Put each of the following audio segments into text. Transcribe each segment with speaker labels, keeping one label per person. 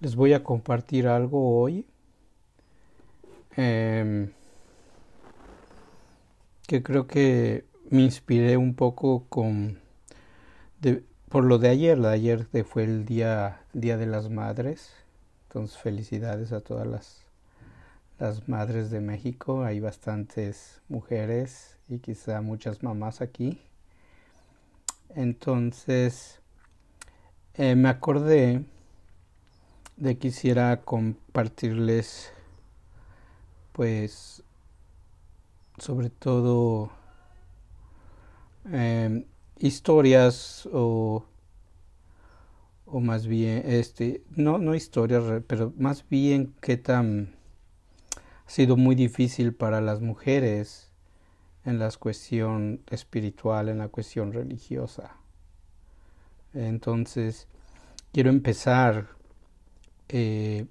Speaker 1: les voy a compartir algo hoy em, que creo que me inspiré un poco con por lo de ayer. De ayer fue el día, día de las madres. Entonces felicidades a todas las, las madres de México. Hay bastantes mujeres y quizá muchas mamás aquí. Entonces eh, me acordé de quisiera compartirles pues sobre todo em, historias o o más bien este no no historias pero más bien qué tan ha sido muy difícil para las mujeres en la cuestión espiritual en la cuestión religiosa. Entonces quiero empezar eh,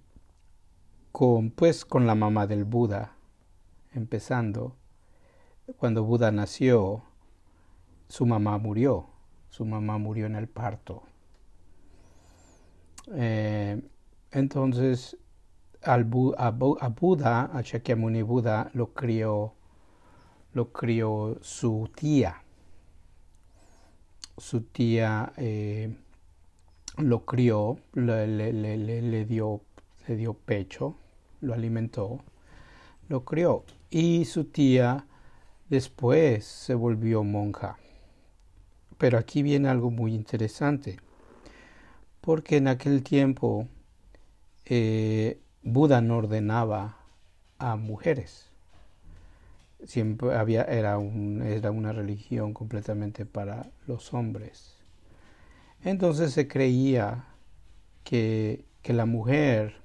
Speaker 1: con pues con la mamá del Buda empezando. Cuando Buda nació su mamá murió. Su mamá murió en el parto. Eh, entonces al a, Buda a Shakyamuni Buda lo crió lo crió su tía. Su tía eh, lo crió, le, le, le, le, dio, dio pecho, lo alimentó, lo crió. Y su tía después se volvió monja. Pero aquí viene algo muy interesante, porque en aquel tiempo eh, Buda no ordenaba a mujeres. Siempre había, era, un, era una religión completamente para los hombres. Entonces se creía que, que la mujer,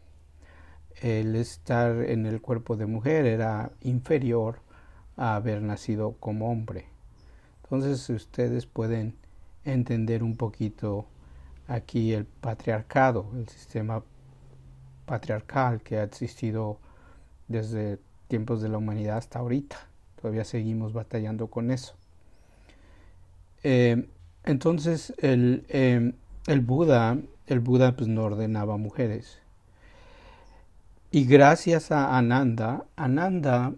Speaker 1: el estar en el cuerpo de mujer era inferior a haber nacido como hombre. Entonces ustedes pueden entender un poquito aquí el patriarcado, el sistema patriarcal que ha existido desde tiempos de la humanidad hasta ahorita. Todavía seguimos batallando con eso. Eh, entonces el, em, el Buda, el Buda pues no ordenaba mujeres. Y gracias a Ananda, Ananda,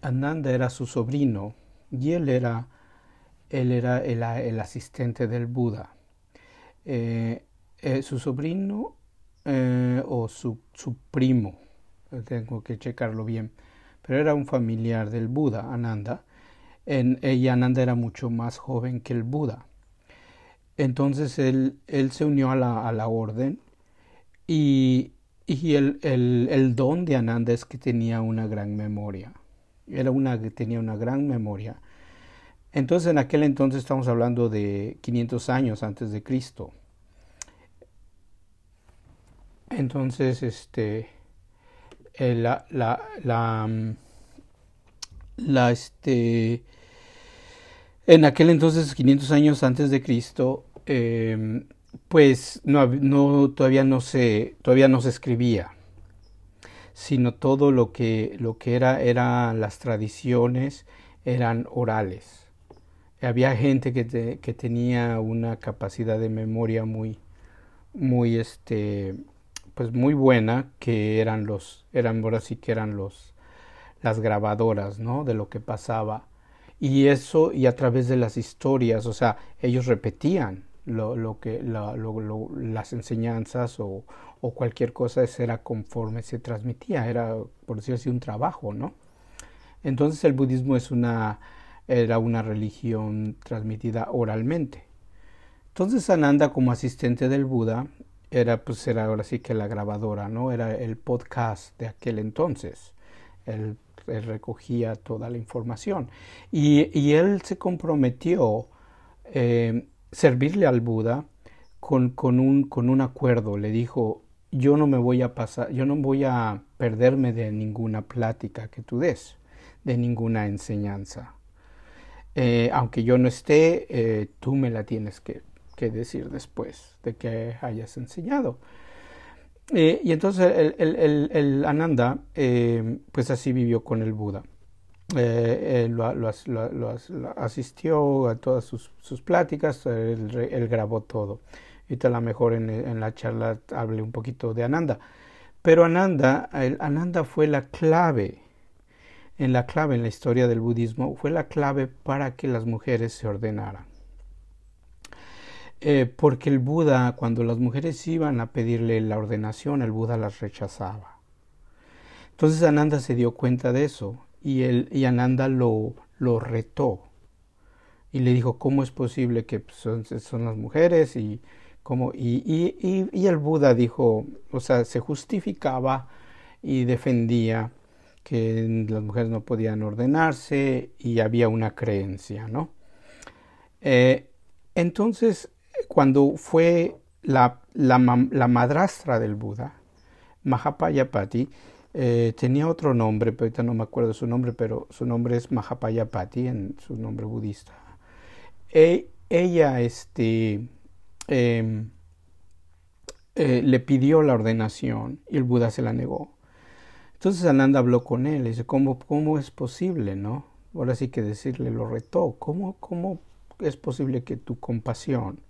Speaker 1: Ananda era su sobrino y él era, él era el, asistente del Buda. Eh, eh, su sobrino eh, o su, su, primo, tengo que checarlo bien, pero era un familiar del Buda, Ananda. En, y Ananda era mucho más joven que el Buda. Entonces él, él se unió a la, a la orden y, y el, el, el, don de Ananda es que tenía una gran memoria. Era una que tenía una gran memoria. Entonces en aquel entonces estamos hablando de 500 años antes de Cristo. Entonces, este, la, la, la, la, este, en aquel entonces, 500 años antes de Cristo, eh, pues no, no, todavía no se, todavía no se escribía, sino todo lo que, lo que era, eran las tradiciones, eran orales. Había gente que, que tenía una capacidad de memoria muy, muy, este, pues muy buena, que eran los, eran ahora sí que eran los, las grabadoras, ¿no? De lo que pasaba y eso y a través de las historias, o sea, ellos repetían lo, lo que las enseñanzas o, o, cualquier cosa era conforme se transmitía, era por decirlo así un trabajo, ¿no? Entonces el budismo es una era una religión transmitida oralmente. Entonces Ananda como asistente del Buda era pues era ahora sí que la grabadora, ¿no? Era el podcast de aquel entonces. El él recogía toda la información. Y, y él se comprometió eh, servirle al Buda con, con, un, con un acuerdo. Le dijo, yo no me voy a pasar, yo no voy a perderme de ninguna plática que tú des, de ninguna enseñanza. Eh, aunque yo no esté, eh, tú me la tienes que, que decir después de que hayas enseñado. Eh, y entonces el, el, Ananda, eh, pues así vivió con el Buda. Eh, lo, asistió a todas sus, pláticas, él, grabó todo. Ahorita a lo mejor en, la charla hable un poquito de Ananda. Pero Ananda, Ananda fue la clave, en la clave en la historia del budismo, fue la clave para que las mujeres se ordenaran. Eh, porque el Buda, cuando las mujeres iban a pedirle la ordenación, el Buda las rechazaba. Entonces Ananda se dio cuenta de eso y, y Ananda lo, lo retó y le dijo, ¿cómo es posible que son, son las mujeres? Y, cómo, y, y, y, el Buda dijo, o sea, se justificaba y defendía que las mujeres no podían ordenarse y había una creencia, ¿no? Eh, entonces, cuando fue la, la, la, madrastra del Buda, Mahapayapati, eh, tenía otro nombre, pero ahorita no me acuerdo su nombre, pero su nombre es Mahapayapati, en su nombre budista. E, ella este, em, eh, le pidió la ordenación y el Buda se la negó. Entonces Ananda habló con él y dice, ¿cómo, cómo es posible, no? Ahora sí que decirle, lo retó, ¿cómo, cómo es posible que tu compasión,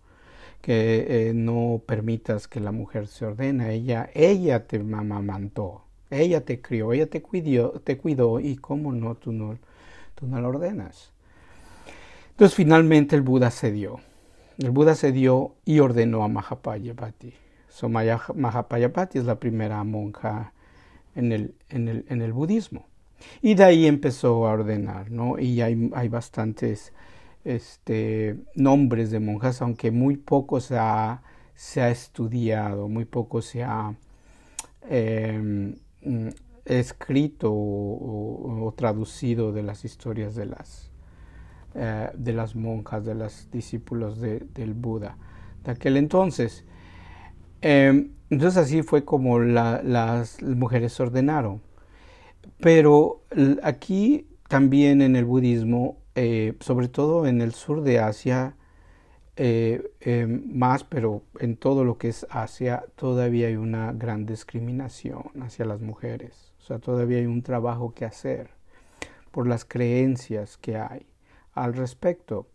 Speaker 1: que eh, no permitas que la mujer se ordene, ella, ella te mamamantó, ella te crió, ella te cuidó, te cuidó y cómo no, tú no, tú no la ordenas. Entonces finalmente el Buda cedió. El Buda cedió y ordenó a Mahapayapati. So, Mahapayapati es la primera monja en el, en el, en el budismo. Y de ahí empezó a ordenar, ¿no? Y hay, hay bastantes este, nombres de monjas, aunque muy poco se ha, se ha estudiado, muy poco se ha em, escrito o, traducido de las historias de las, eh, de las monjas, de los discípulos del Buda de aquel entonces. Em, entonces así fue como las mujeres ordenaron. Pero aquí también en el budismo, eh, sobre todo en el sur de Asia, eh, em, más, pero en todo lo que es Asia, todavía hay una gran discriminación hacia las mujeres. O sea, todavía hay un trabajo que hacer por las creencias que hay al respecto.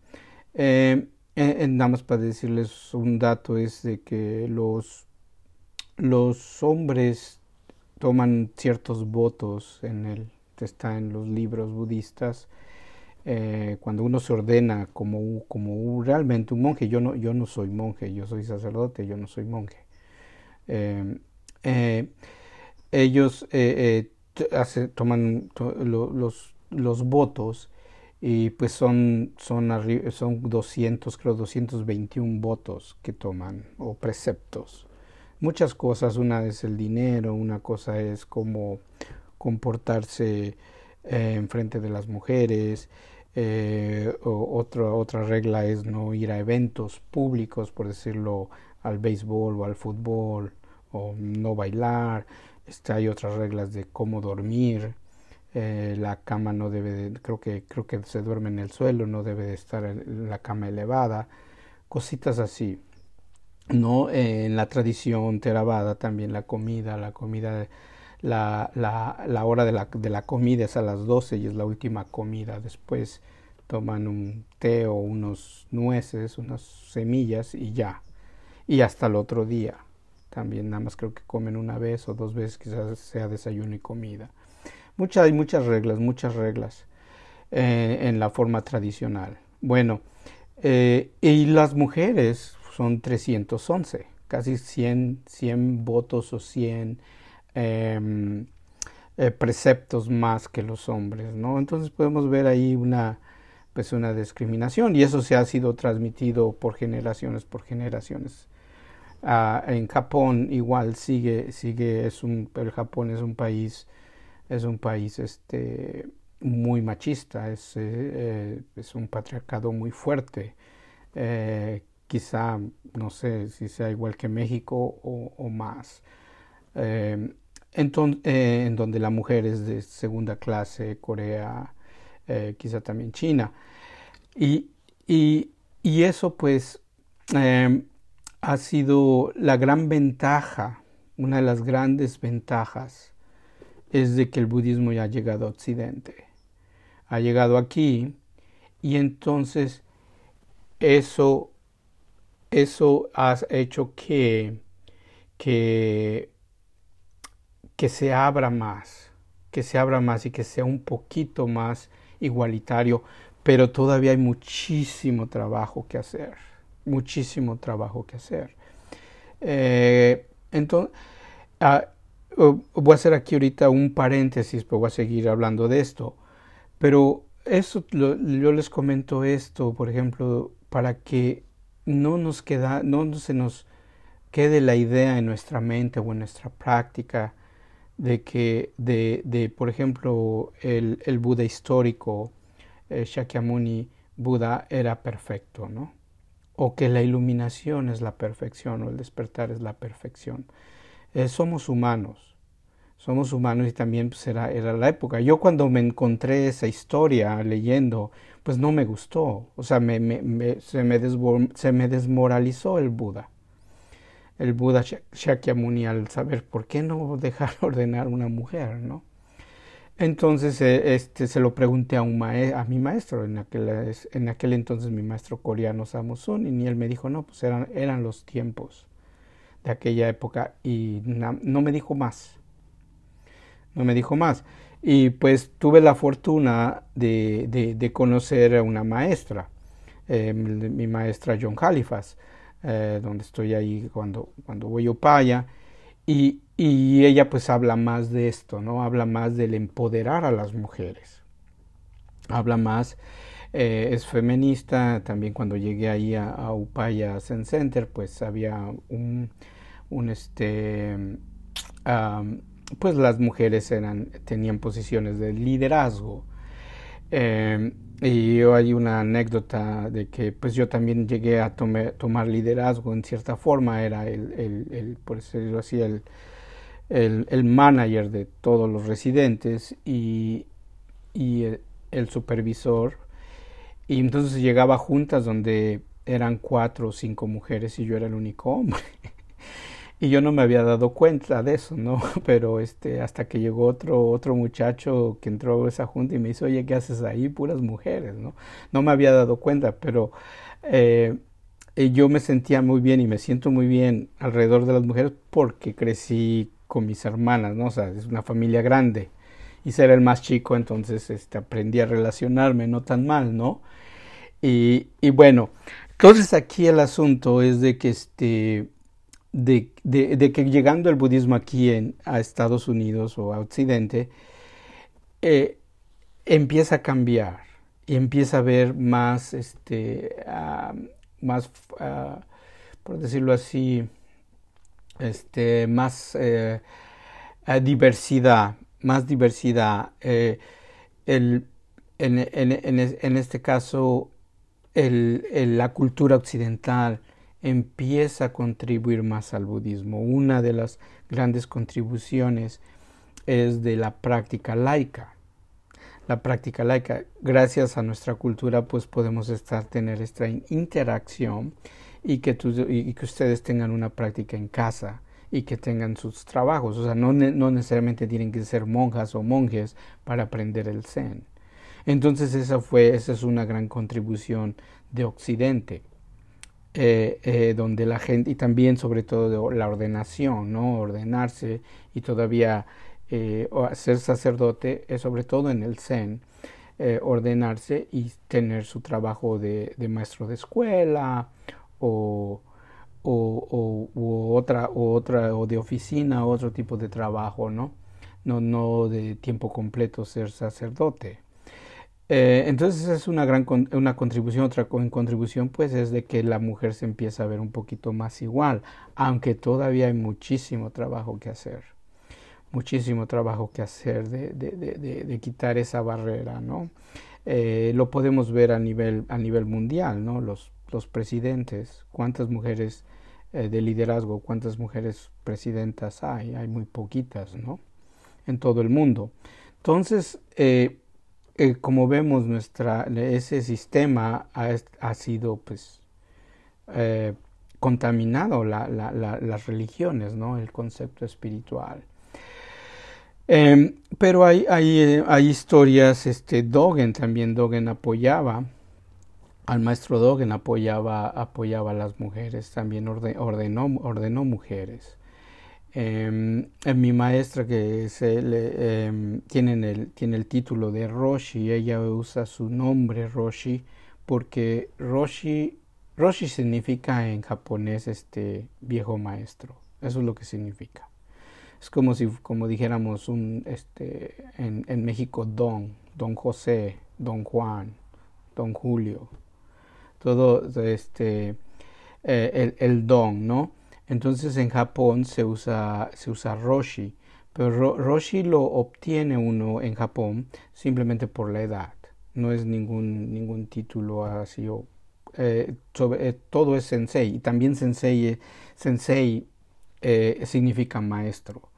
Speaker 1: Eh, eh, nada más para decirles un dato es de que los, los hombres toman ciertos votos en el está en los libros budistas eh, cuando uno se ordena como, como realmente un monje yo no yo no soy monje yo soy sacerdote yo no soy monje ellos hace, toman los, los votos y pues son, son, son 200, creo 221 votos que toman o preceptos. Muchas cosas, una es el dinero, una cosa es cómo comportarse eh, en frente de las mujeres, eh, otra, otra regla es no ir a eventos públicos, por decirlo, al béisbol o al fútbol, o no bailar. Este, hay otras reglas de cómo dormir, eh, la cama no debe de, creo que creo que se duerme en el suelo no debe de estar en la cama elevada. Cositas así no eh, en la tradición Theravada también la comida la comida la, la, hora de la, de la comida es a las 12 y es la última comida. Después toman un té o unos nueces unas semillas y ya. Y hasta el otro día. También nada más creo que comen una vez o dos veces quizás sea desayuno y comida. Muchas, hay muchas reglas, muchas reglas eh, en la forma tradicional. Bueno, eh, y las mujeres son 311, casi 100, 100 votos o 100 em, eh, preceptos más que los hombres, ¿no? Entonces podemos ver ahí una, pues una discriminación y eso se ha sido transmitido por generaciones, por generaciones. Ah, en Japón igual sigue, sigue, es un, el Japón es un país es un país este, muy machista, es, eh, eh, es un patriarcado muy fuerte. Quizá, no sé si sea igual que México o, más. En donde la mujer es de segunda clase, Corea, quizá también China. Y, y, y eso pues ha sido la gran ventaja, una de las grandes ventajas es de que el budismo ya ha llegado a Occidente. Ha llegado aquí y entonces eso eso ha hecho que, que, que se abra más, que se abra más y que sea un poquito más igualitario, pero todavía hay muchísimo trabajo que hacer, muchísimo trabajo que hacer. Eh, entonces, ah, voy a hacer aquí ahorita un paréntesis, pero voy a seguir hablando de esto. Pero eso, yo les comento esto, por ejemplo, para que no nos queda, no se nos quede la idea en nuestra mente o en nuestra práctica de que, de, de por ejemplo, el, el Buda histórico, eh, Shakyamuni Buda, era perfecto, ¿no? O que la iluminación es la perfección o el despertar es la perfección. Eh, somos humanos, somos humanos y también pues, era, la época. Yo cuando me encontré esa historia leyendo, pues no me gustó, o sea, me, se, me se me desmoralizó el Buda el Buda Shakyamuni al saber por qué no dejar ordenar una mujer, ¿no? Entonces eh, este, se lo pregunté a, un a mi maestro, en aquel, en aquel entonces mi maestro coreano Samusun, y él me dijo, no, pues eran, eran los tiempos de aquella época y no me dijo más, no me dijo más. Y pues tuve la fortuna de, de, conocer a una maestra, eh, mi maestra John Halifax, eh, donde estoy ahí cuando, cuando voy a Upaya, y, y, ella pues habla más de esto, ¿no? Habla más del empoderar a las mujeres. Habla más, eh, es feminista, también cuando llegué ahí a, Upaya Zen Center, pues había un, un este, pues las mujeres eran, tenían posiciones de liderazgo. Eh, y hay una anécdota de que pues yo también llegué a tomar liderazgo en cierta forma, era el, el, por decirlo así, el, el, el, manager de todos los residentes y, y el, supervisor. Y entonces llegaba juntas donde eran cuatro o cinco mujeres y yo era el único hombre. y yo no me había dado cuenta de eso, ¿no? Pero este, hasta que llegó otro, otro muchacho que entró a esa junta y me dice, oye, ¿qué haces ahí? Puras mujeres, ¿no? No me había dado cuenta, pero eh, yo me sentía muy bien y me siento muy bien alrededor de las mujeres porque crecí con mis hermanas, ¿no? O sea, es una familia grande y ser el más chico, entonces este, aprendí a relacionarme no tan mal, ¿no? Y, y bueno, entonces aquí el asunto es de que este de, de, que llegando el budismo aquí en, a Estados Unidos o a Occidente, eh, empieza a cambiar y empieza a haber más, este, más por decirlo así, este, más eh, diversidad, más diversidad. Eh, el, en, en, en, este caso, el, la cultura occidental empieza a contribuir más al budismo. Una de las grandes contribuciones es de la práctica laica. La práctica laica, gracias a nuestra cultura, pues podemos estar, tener esta interacción y que, y que ustedes tengan una práctica en casa y que tengan sus trabajos. O sea, no, no necesariamente tienen que ser monjas o monjes para aprender el Zen. Entonces esa fue, esa es una gran contribución de Occidente. Eh, eh, donde la gente, y también sobre todo la ordenación, ¿no? Ordenarse y todavía eh, ser sacerdote, es sobre todo en el Zen, ordenarse y tener su trabajo de, maestro de escuela o, otra, o otra, o de oficina, otro tipo de trabajo, ¿no? No, no de tiempo completo ser sacerdote. Eh, entonces es una gran una contribución, otra contribución pues es de que la mujer se empieza a ver un poquito más igual, aunque todavía hay muchísimo trabajo que hacer, muchísimo trabajo que hacer de, de, quitar esa barrera, ¿no? Eh, lo podemos ver a nivel, a nivel mundial, ¿no? Los, los presidentes, cuántas mujeres eh, de liderazgo, cuántas mujeres presidentas hay, hay muy poquitas, ¿no? En todo el mundo. Entonces, eh, como vemos, nuestra, ese sistema ha, sido pues eh, contaminado la, la, las religiones, el concepto espiritual. Em, pero hay, hay, hay, historias, este, Dogen también, Dogen apoyaba al maestro Dogen apoyaba, apoyaba a las mujeres, también ordenó, ordenó mujeres. En mi maestra que se le, em, tiene, el, tiene el título de Roshi, ella usa su nombre Roshi porque Roshi, Roshi significa en japonés este viejo maestro, eso es lo que significa. Es como si, como dijéramos un, este, en, en México Don, Don José, Don Juan, Don Julio, todo este, eh, el, el, don, ¿no? Entonces en Japón se usa, se usa Roshi, pero Roshi lo obtiene uno en Japón simplemente por la edad, no es ningún, ningún título así o eh, eh, todo es sensei. Y también sensei, sensei significa maestro.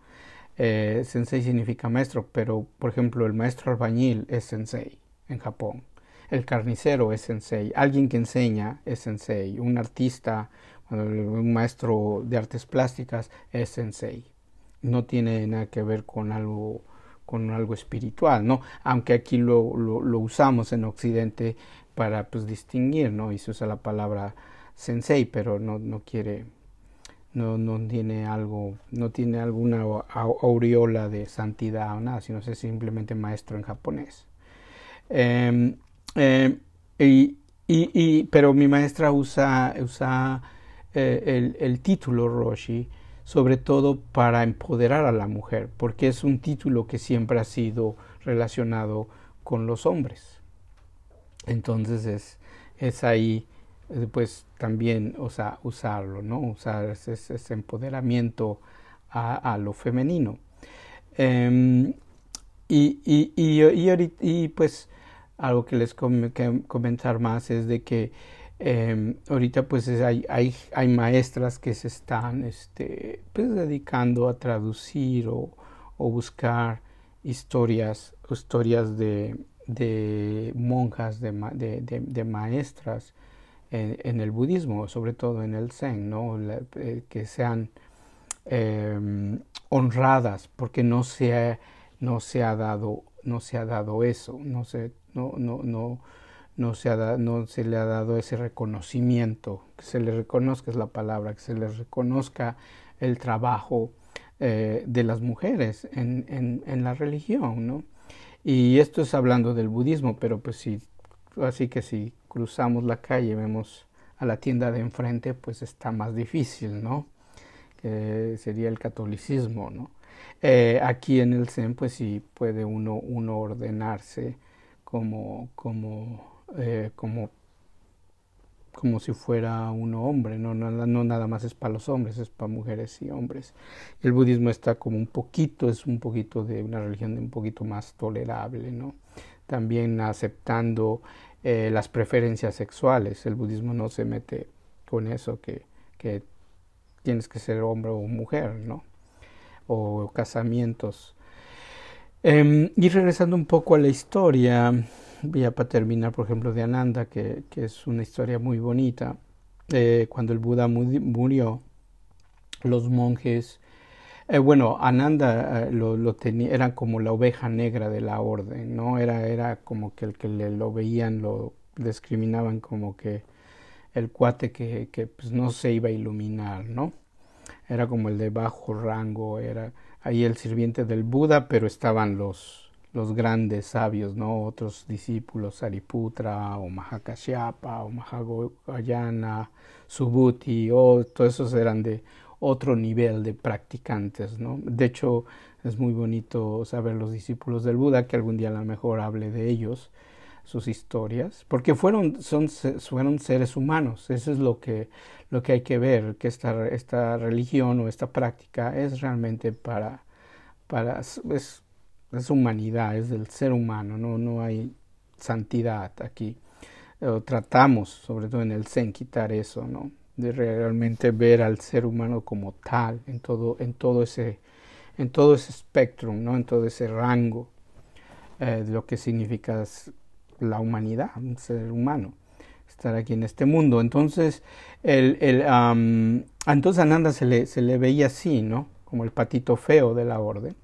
Speaker 1: sensei significa maestro, pero por ejemplo el maestro albañil es sensei en Japón. El carnicero es sensei, alguien que enseña es sensei, un artista, un maestro de artes plásticas es sensei. No tiene nada que ver con algo con algo espiritual, ¿no? Aunque aquí lo, lo, usamos en Occidente para pues distinguir, ¿no? Y se usa la palabra sensei, pero no, no quiere, no, no tiene algo, no tiene alguna aureola de santidad o nada, sino es simplemente maestro en japonés. Em, eh, y, y, pero mi maestra usa, usa eh, el, título Roshi sobre todo para empoderar a la mujer, porque es un título que siempre ha sido relacionado con los hombres. Entonces es, es ahí eh, pues también o sea, usarlo, ¿no? Usar ese, empoderamiento a, lo femenino. Eh, y, y, y, y, pues algo que les comentar más es de que eh, ahorita pues hay, hay, hay, maestras que se están este, pues, dedicando a traducir o, o buscar historias, historias de, de monjas, de, de, de maestras en, el budismo, sobre todo en el zen, ¿no? Eh, que sean eh, honradas porque no se, no se ha dado no se ha dado eso, no, no, no, no, se ha no se le ha dado ese reconocimiento, que se le reconozca es la palabra, que se le reconozca el trabajo eh, de las mujeres en, en, la religión, ¿no? Y esto es hablando del budismo, pero pues sí, así que si cruzamos la calle vemos a la tienda de enfrente, pues está más difícil, ¿no? Que sería el catolicismo, ¿no? Eh, aquí en el Zen, pues sí puede uno, uno ordenarse como, como, eh, como, como si fuera uno hombre, no, no, no nada más es para los hombres, es para mujeres y hombres. El budismo está como un poquito, es un poquito de una religión un poquito más tolerable, ¿no? También aceptando eh, las preferencias sexuales. El budismo no se mete con eso que, que tienes que ser hombre o mujer, ¿no? O casamientos eh, y regresando un poco a la historia, ya para terminar, por ejemplo, de Ananda, que, que es una historia muy bonita. Eh, cuando el Buda murió, los monjes, eh, bueno, Ananda eh, lo, tenía, era como la oveja negra de la orden, ¿no? Era, era como que el que le, lo veían lo discriminaban como que el cuate que, que pues, no se iba a iluminar, ¿no? Era como el de bajo rango, era ahí el sirviente del Buda, pero estaban los, los grandes sabios, ¿no? Otros discípulos, Sariputra o Mahakashyapa o Mahagayana, Subhuti, o todos esos eran de otro nivel de practicantes, ¿no? De hecho, es muy bonito saber los discípulos del Buda, que algún día a lo mejor hable de ellos, sus historias, porque fueron, son, fueron seres humanos, eso es lo que, lo que hay que ver, que esta, esta religión o esta práctica es realmente para, para es, es humanidad, es del ser humano, no, no hay santidad aquí. tratamos, sobre todo en el Zen, quitar eso, ¿no? De realmente ver al ser humano como tal, en todo, en todo ese, en todo ese espectro, ¿no? En todo ese rango eh, de lo que significa la humanidad, un ser humano estar aquí en este mundo. Entonces, el, el, um, entonces Ananda se le, se le veía así, ¿no? Como el patito feo de la orden.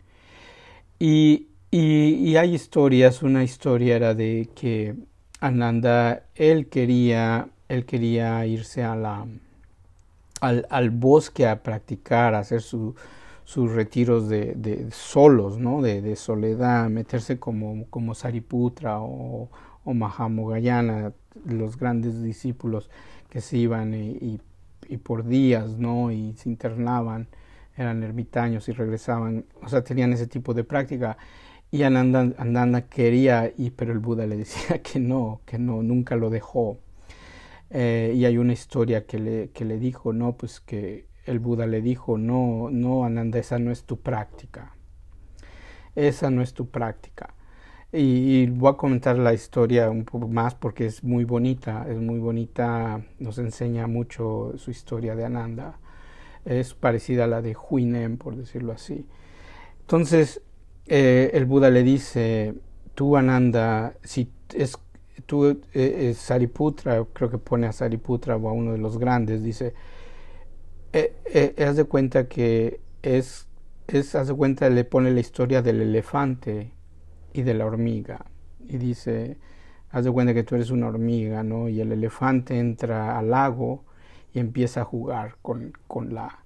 Speaker 1: Y, y, hay historias, una historia era de que Ananda, él quería, él quería irse al, al bosque a practicar, a hacer su, sus retiros de, solos, ¿no? De, de, soledad, meterse como, como Sariputra o, o Mahamogayana, los grandes discípulos que se iban y, y, por días, ¿no? Y se internaban, eran ermitaños y regresaban, o sea, tenían ese tipo de práctica. Y Ananda, Ananda quería ir, pero el Buda le decía que no, que no, nunca lo dejó. Eh, y hay una historia que le, que le dijo, no, pues que el Buda le dijo, no, no, Ananda, esa no es tu práctica. Esa no es tu práctica. Y, y, voy a comentar la historia un poco más porque es muy bonita, es muy bonita, nos enseña mucho su historia de Ananda. Es parecida a la de Huinem, por decirlo así. Entonces, eh, el Buda le dice, tú Ananda, si es tú, eh, eh, Sariputra, creo que pone a Sariputra o a uno de los grandes, dice, eh, haz de cuenta que es, es, haz de cuenta, le pone la historia del elefante y de la hormiga, y dice, haz de cuenta que tú eres una hormiga, ¿no? Y el elefante entra al lago y empieza a jugar con, con la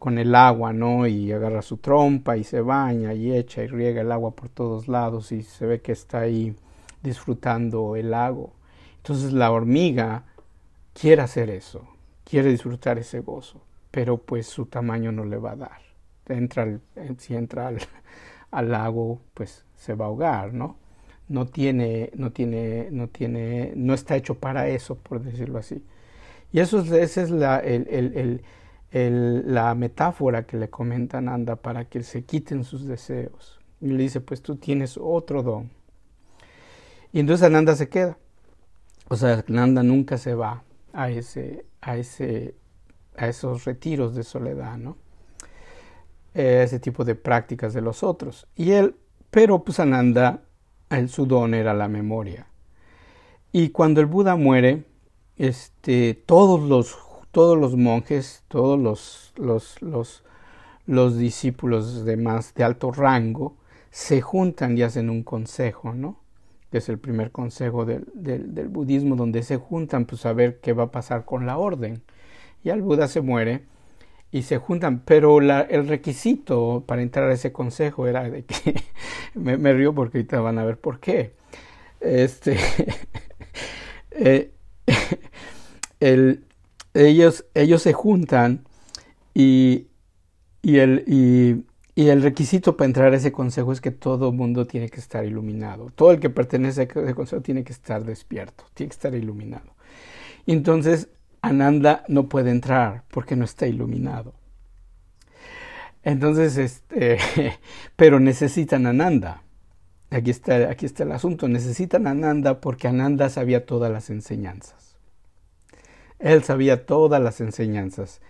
Speaker 1: con el agua, ¿no? Y agarra su trompa y se baña y echa y riega el agua por todos lados y se ve que está ahí disfrutando el lago. Entonces la hormiga quiere hacer eso, quiere disfrutar ese gozo, pero pues su tamaño no le va a dar. Entra si entra al, al lago, pues se va a ahogar, ¿no? No tiene, no tiene, no tiene, no está hecho para eso, por decirlo así. Y eso es, esa es la, el, el, el la metáfora que le comentan anda para que se quiten sus deseos. Y le dice, pues tú tienes otro don. Y entonces Ananda se queda. O sea, Ananda nunca se va a ese, a ese, a esos retiros de soledad, ¿no? Eh, ese tipo de prácticas de los otros. Y él, pero pues Ananda, el, su don era la memoria. Y cuando el Buda muere, este, todos los todos los monjes, todos los, los, los, los discípulos de más de alto rango se juntan y hacen un consejo, ¿no? Que es el primer consejo del, del, budismo, donde se juntan pues a ver qué va a pasar con la orden. Y al Buda se muere y se juntan, pero el requisito para entrar a ese consejo era de que, me, me, río porque ahorita van a ver por qué. Este, eh, el, ellos, ellos se juntan y, y, el, y, el requisito para entrar a ese consejo es que todo mundo tiene que estar iluminado. Todo el que pertenece a ese consejo tiene que estar despierto, tiene que estar iluminado. Entonces, Ananda no puede entrar porque no está iluminado. Entonces, este, pero necesitan Ananda. Aquí está, aquí está el asunto. Necesitan Ananda porque Ananda sabía todas las enseñanzas. Él sabía todas las enseñanzas.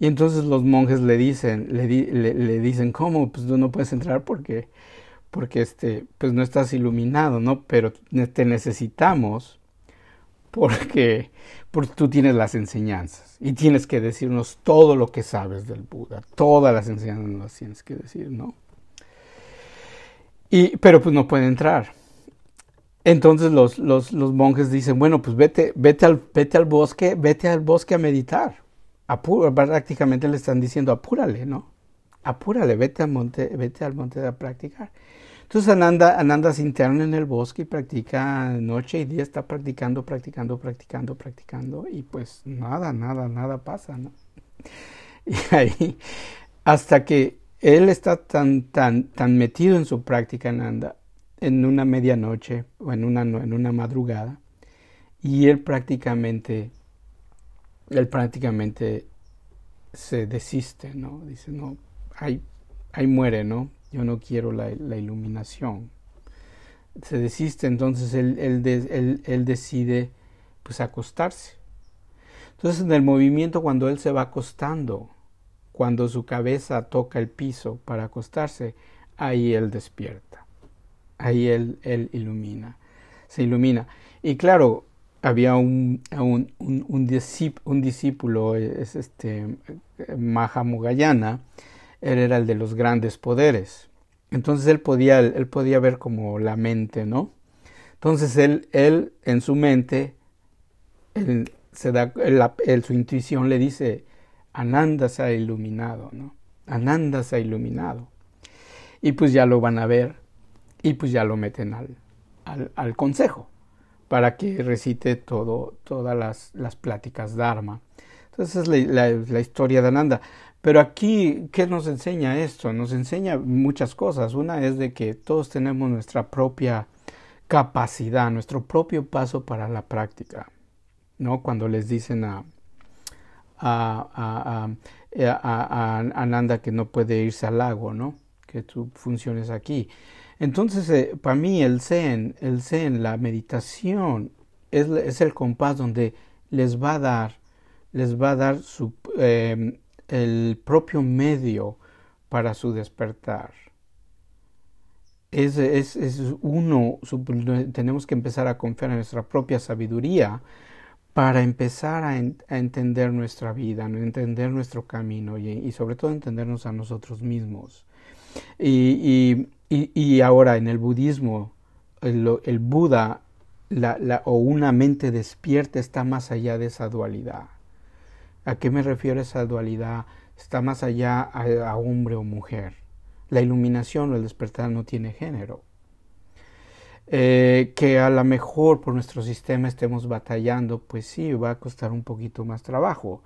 Speaker 1: Y entonces los monjes le dicen, le, di, le, le, dicen, ¿cómo? Pues tú no puedes entrar porque, porque este, pues no estás iluminado, ¿no? Pero te necesitamos porque, porque tú tienes las enseñanzas y tienes que decirnos todo lo que sabes del Buda, todas las enseñanzas las tienes que decir, ¿no? Y, pero pues no puede entrar. Entonces los, los, monjes dicen, bueno, pues vete, vete, al, vete al bosque, vete al bosque a meditar. Prácticamente le están diciendo, apúrale, ¿no? Apúrale, vete al monte, vete al monte a practicar. Entonces Ananda, Ananda se interna en el bosque y practica noche y día, está practicando, practicando, practicando, practicando, y pues nada, nada, nada pasa, ¿no? Y ahí, hasta que él está tan, tan, tan metido en su práctica, Ananda, en una medianoche o en una, en una madrugada y él prácticamente, él prácticamente se desiste, ¿no? Dice, no, ahí, ahí muere, ¿no? Yo no quiero la, iluminación. Se desiste, entonces él, él, él, él decide pues acostarse. Entonces en el movimiento cuando él se va acostando, cuando su cabeza toca el piso para acostarse, ahí él despierta ahí él, él ilumina, se ilumina. Y claro, había un, un, un, un, discípulo, es este Mahamugayana, él era el de los grandes poderes. Entonces él podía, él podía ver como la mente, ¿no? Entonces él, él en su mente, se da, su intuición le dice, Ananda se ha iluminado, ¿no? Ananda se ha iluminado. Y pues ya lo van a ver y pues ya lo meten al, al, consejo para que recite todo, todas las, las pláticas Dharma. Entonces es la, la, historia de Ananda. Pero aquí, ¿qué nos enseña esto? Nos enseña muchas cosas. Una es de que todos tenemos nuestra propia capacidad, nuestro propio paso para la práctica. ¿No? Cuando les dicen a, a, a, Ananda que no puede irse al lago, ¿no? Que tu función es aquí. Entonces, eh, para mí el Zen, el Zen, la meditación, es, es, el compás donde les va a dar, les va a dar em, el propio medio para su despertar. Es, es, es uno, tenemos que empezar a confiar en nuestra propia sabiduría para empezar a, entender nuestra vida, a entender nuestro camino y, sobre todo entendernos a nosotros mismos. Y ahora en el budismo, el, Buda o una mente despierta está más allá de esa dualidad. ¿A qué me refiero esa dualidad? Está más allá a, hombre o mujer. La iluminación o el despertar no tiene género. Eh, que a lo mejor por nuestro sistema estemos batallando, pues sí, va a costar un poquito más trabajo.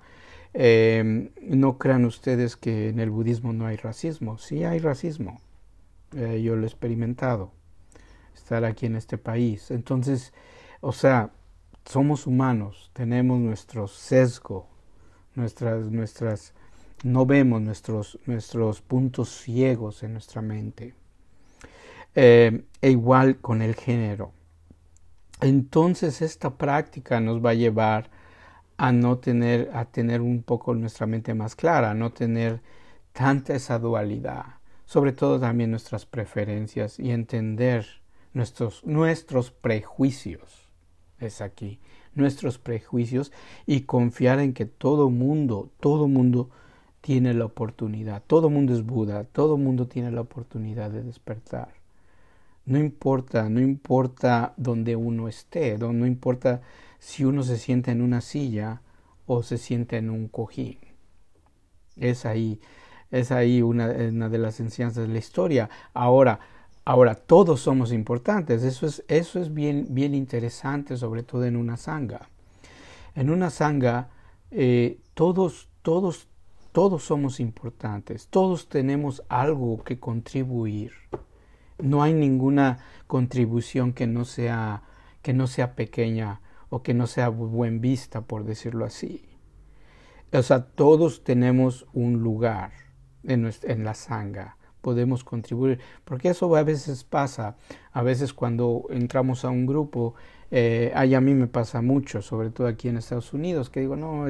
Speaker 1: Eh, no crean ustedes que en el budismo no hay racismo. Sí hay racismo. Eh, yo lo he experimentado. Estar aquí en este país. Entonces, o sea, somos humanos, tenemos nuestro sesgo, nuestras, nuestras, no vemos nuestros, nuestros puntos ciegos en nuestra mente. Eh, e igual con el género. Entonces esta práctica nos va a llevar a no tener, a tener un poco nuestra mente más clara, a no tener tanta esa dualidad, sobre todo también nuestras preferencias y entender nuestros, nuestros prejuicios. Es aquí nuestros prejuicios y confiar en que todo mundo, todo mundo tiene la oportunidad, todo mundo es Buda, todo mundo tiene la oportunidad de despertar. No importa, no importa donde uno esté, no importa si uno se siente en una silla o se siente en un cojín. Es ahí, es ahí una, una de las enseñanzas de la historia. Ahora, Ahora, todos somos importantes, eso es, eso es bien, bien interesante, sobre todo en una sanga. En una sanga, eh, todos, todos, todos somos importantes, todos tenemos algo que contribuir. No hay ninguna contribución que no sea, que no sea pequeña o que no sea buen vista, por decirlo así. O sea, todos tenemos un lugar en, en la sanga podemos contribuir, porque eso a veces pasa, a veces cuando entramos a un grupo, eh, a mí me pasa mucho, sobre todo aquí en Estados Unidos, que digo, no,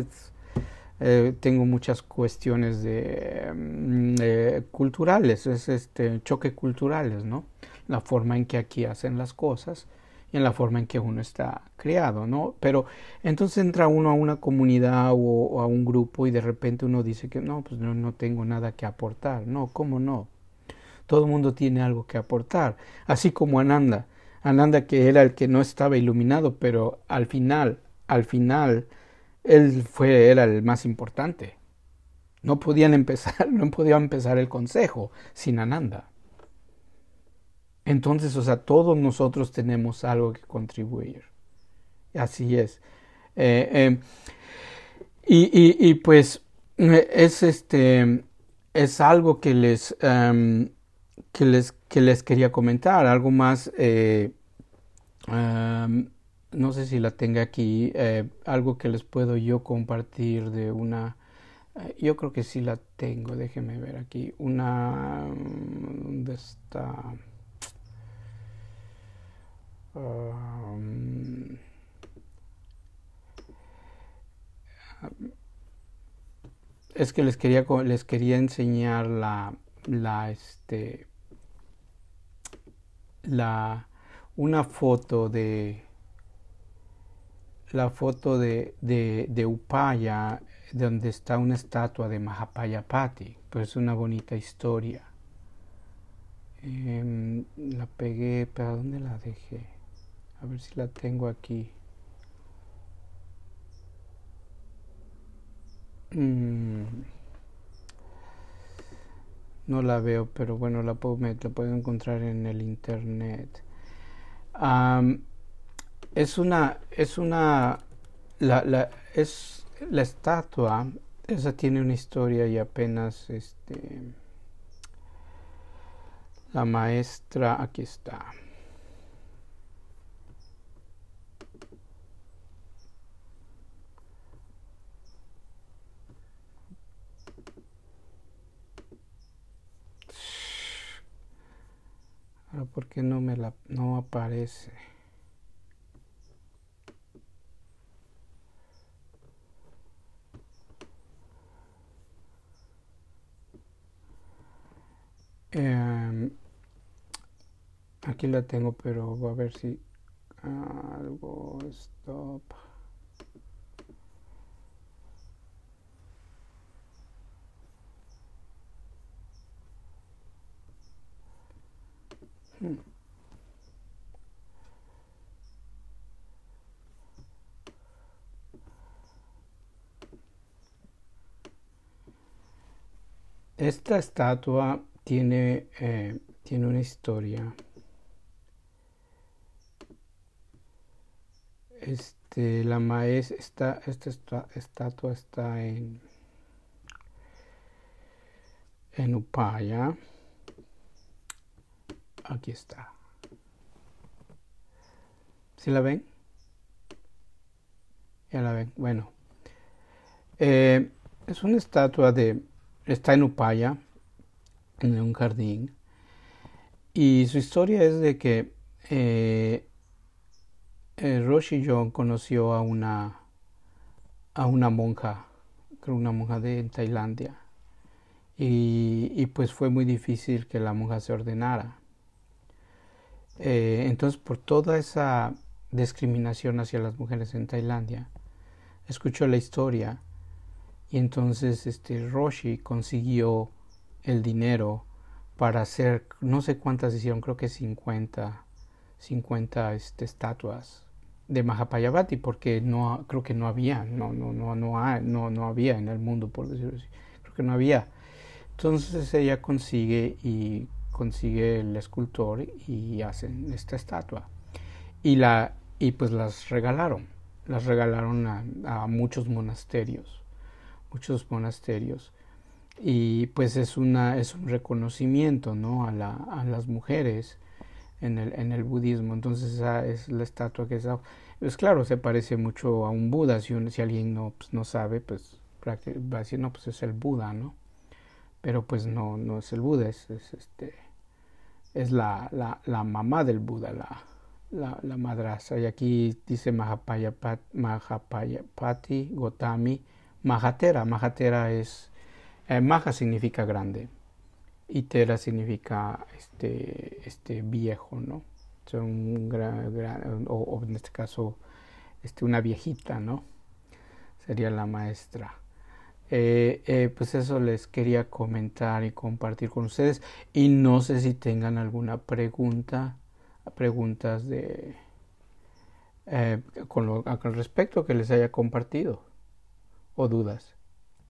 Speaker 1: eh, tengo muchas cuestiones de, mm, culturales, es este choque culturales, ¿no? La forma en que aquí hacen las cosas en la forma en que uno está criado, ¿no? Pero entonces entra uno a una comunidad o, a un grupo y de repente uno dice que no, pues no, no tengo nada que aportar, no, ¿cómo no? Todo el mundo tiene algo que aportar, así como Ananda. Ananda que era el que no estaba iluminado, pero al final, al final, él fue, era el más importante. No podían empezar, no podía empezar el consejo sin Ananda. Entonces, o sea, todos nosotros tenemos algo que contribuir. Así es. Eh, eh, y, y, pues es este es algo que les em, que les, que les quería comentar. Algo más, eh, no sé si la tenga aquí, eh, algo que les puedo yo compartir de una... Eh, yo creo que sí la tengo, déjenme ver aquí. Una... ¿Dónde está? Es que les quería les quería enseñar la la este la, una foto de la foto de, de, de Upaya donde está una estatua de Mahapayapati, pues es una bonita historia. Em, la pegué, ¿para dónde la dejé? A ver si la tengo aquí. Mm. No la veo, pero bueno, la puedo, la puedo encontrar en el internet. es una, es una, la, la, es la estatua, esa tiene una historia y apenas, este, la maestra, aquí está. Ahora, ¿por qué no me la no aparece? Em, aquí la tengo, pero voy a ver si algo stop. Esta estatua tiene, eh, tiene una historia. Este, la maestra, esta, esta estatua está en, en Upaya. Aquí está. ¿Sí la ven? Ya la ven. Bueno. Eh, es una estatua de... Está en Upaya, en un jardín. Y su historia es de que eh, eh, Roshi John conoció a una a una monja, creo una monja de Tailandia. Y, y, pues fue muy difícil que la monja se ordenara. Eh, entonces, por toda esa discriminación hacia las mujeres en Tailandia, escuchó la historia y entonces este Roshi consiguió el dinero para hacer, no sé cuántas hicieron, creo que 50, 50 este, estatuas de Mahapayavati, porque no, creo que no había, no, no, no, no, no, no había en el mundo, por decirlo así, creo que no había. Entonces ella consigue y consigue el escultor y hacen esta estatua. Y, la, y pues las regalaron, las regalaron a, muchos monasterios, muchos monasterios. Y pues es, una, es un reconocimiento ¿no? a, la, a las mujeres en el, en el budismo. Entonces esa es la estatua que es... Pues claro, se parece mucho a un Buda. Si, si alguien no, pues, no sabe, pues va a decir, no, pues es el Buda, ¿no? Pero pues no, no es el Buda, es, es este es la, la, mamá del Buda, la, la, madraza. Y aquí dice Mahapayapati Gotami Mahatera. Mahatera es, eh, Maha significa grande y Tera significa este, este viejo, ¿no? Gran, o, en este caso este, una viejita, ¿no? Sería la maestra. Eh, eh, pues eso les quería comentar y compartir con ustedes. Y no sé si tengan alguna pregunta preguntas de eh, con, lo, con respecto que les haya compartido o dudas